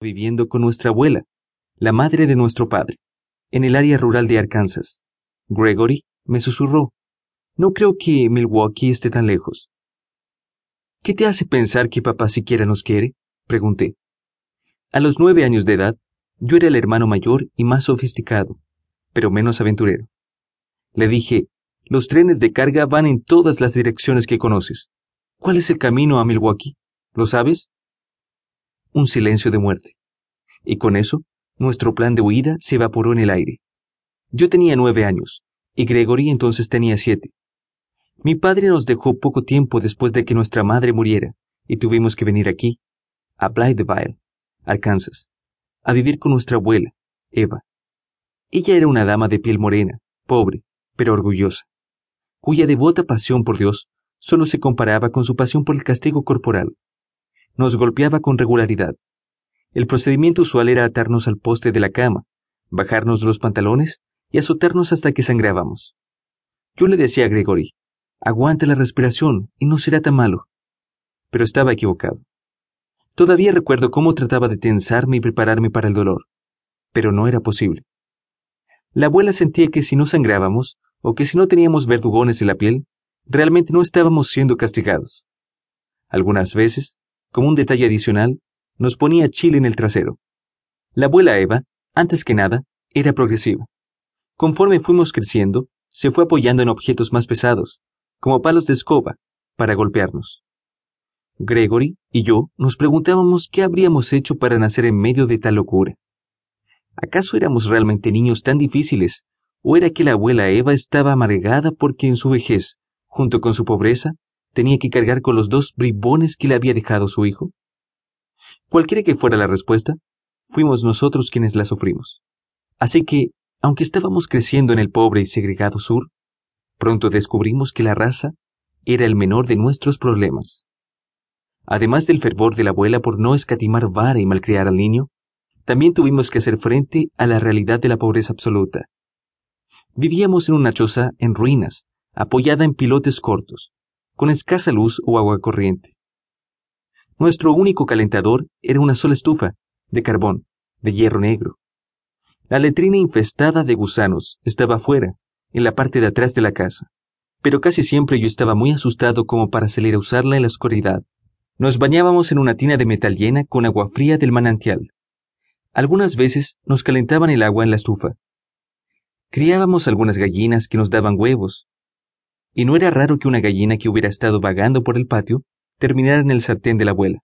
viviendo con nuestra abuela, la madre de nuestro padre, en el área rural de Arkansas. Gregory me susurró, no creo que Milwaukee esté tan lejos. ¿Qué te hace pensar que papá siquiera nos quiere? pregunté. A los nueve años de edad, yo era el hermano mayor y más sofisticado, pero menos aventurero. Le dije, los trenes de carga van en todas las direcciones que conoces. ¿Cuál es el camino a Milwaukee? ¿Lo sabes? Un silencio de muerte. Y con eso, nuestro plan de huida se evaporó en el aire. Yo tenía nueve años, y Gregory entonces tenía siete. Mi padre nos dejó poco tiempo después de que nuestra madre muriera, y tuvimos que venir aquí, a Blytheville, Arkansas, a vivir con nuestra abuela, Eva. Ella era una dama de piel morena, pobre, pero orgullosa, cuya devota pasión por Dios solo se comparaba con su pasión por el castigo corporal. Nos golpeaba con regularidad. El procedimiento usual era atarnos al poste de la cama, bajarnos los pantalones y azotarnos hasta que sangrábamos. Yo le decía a Gregory, aguanta la respiración y no será tan malo. Pero estaba equivocado. Todavía recuerdo cómo trataba de tensarme y prepararme para el dolor, pero no era posible. La abuela sentía que si no sangrábamos, o que si no teníamos verdugones en la piel, realmente no estábamos siendo castigados. Algunas veces, como un detalle adicional, nos ponía chile en el trasero. La abuela Eva, antes que nada, era progresiva. Conforme fuimos creciendo, se fue apoyando en objetos más pesados, como palos de escoba, para golpearnos. Gregory y yo nos preguntábamos qué habríamos hecho para nacer en medio de tal locura. ¿Acaso éramos realmente niños tan difíciles, o era que la abuela Eva estaba amargada porque en su vejez, junto con su pobreza, tenía que cargar con los dos bribones que le había dejado su hijo? Cualquiera que fuera la respuesta, fuimos nosotros quienes la sufrimos. Así que, aunque estábamos creciendo en el pobre y segregado sur, pronto descubrimos que la raza era el menor de nuestros problemas. Además del fervor de la abuela por no escatimar vara y malcriar al niño, también tuvimos que hacer frente a la realidad de la pobreza absoluta. Vivíamos en una choza en ruinas, apoyada en pilotes cortos, con escasa luz o agua corriente. Nuestro único calentador era una sola estufa, de carbón, de hierro negro, la letrina infestada de gusanos estaba afuera, en la parte de atrás de la casa, pero casi siempre yo estaba muy asustado como para salir a usarla en la oscuridad. Nos bañábamos en una tina de metal llena con agua fría del manantial. Algunas veces nos calentaban el agua en la estufa. Criábamos algunas gallinas que nos daban huevos, y no era raro que una gallina que hubiera estado vagando por el patio terminara en el sartén de la abuela.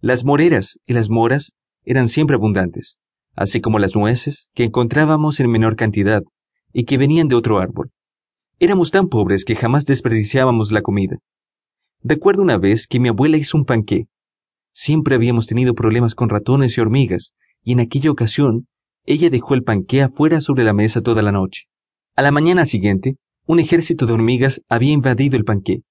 Las moreras y las moras eran siempre abundantes así como las nueces que encontrábamos en menor cantidad y que venían de otro árbol. Éramos tan pobres que jamás desperdiciábamos la comida. Recuerdo una vez que mi abuela hizo un panqué. Siempre habíamos tenido problemas con ratones y hormigas, y en aquella ocasión ella dejó el panqué afuera sobre la mesa toda la noche. A la mañana siguiente, un ejército de hormigas había invadido el panqué.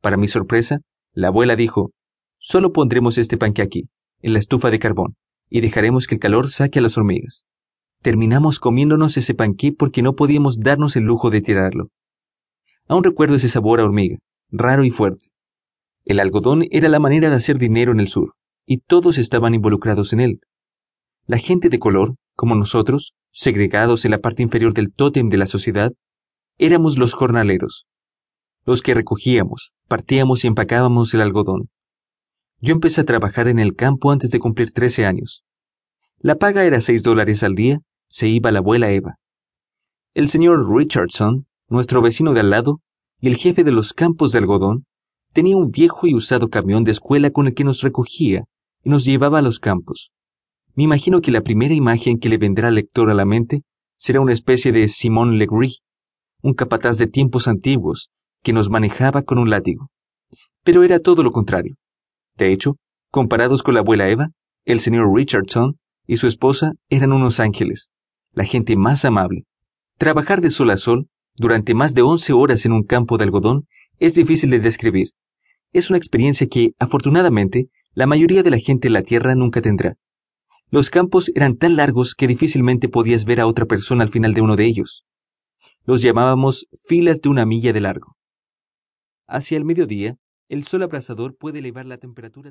Para mi sorpresa, la abuela dijo, solo pondremos este panqué aquí, en la estufa de carbón y dejaremos que el calor saque a las hormigas. Terminamos comiéndonos ese panqué porque no podíamos darnos el lujo de tirarlo. Aún recuerdo ese sabor a hormiga, raro y fuerte. El algodón era la manera de hacer dinero en el sur, y todos estaban involucrados en él. La gente de color, como nosotros, segregados en la parte inferior del tótem de la sociedad, éramos los jornaleros, los que recogíamos, partíamos y empacábamos el algodón. Yo empecé a trabajar en el campo antes de cumplir 13 años. La paga era 6 dólares al día, se iba la abuela Eva. El señor Richardson, nuestro vecino de al lado, y el jefe de los campos de algodón, tenía un viejo y usado camión de escuela con el que nos recogía y nos llevaba a los campos. Me imagino que la primera imagen que le vendrá al lector a la mente será una especie de Simón Legree, un capataz de tiempos antiguos, que nos manejaba con un látigo. Pero era todo lo contrario. De hecho, comparados con la abuela Eva, el señor Richardson y su esposa eran unos ángeles, la gente más amable. Trabajar de sol a sol durante más de 11 horas en un campo de algodón es difícil de describir. Es una experiencia que, afortunadamente, la mayoría de la gente en la Tierra nunca tendrá. Los campos eran tan largos que difícilmente podías ver a otra persona al final de uno de ellos. Los llamábamos filas de una milla de largo. Hacia el mediodía, el sol abrasador puede elevar la temperatura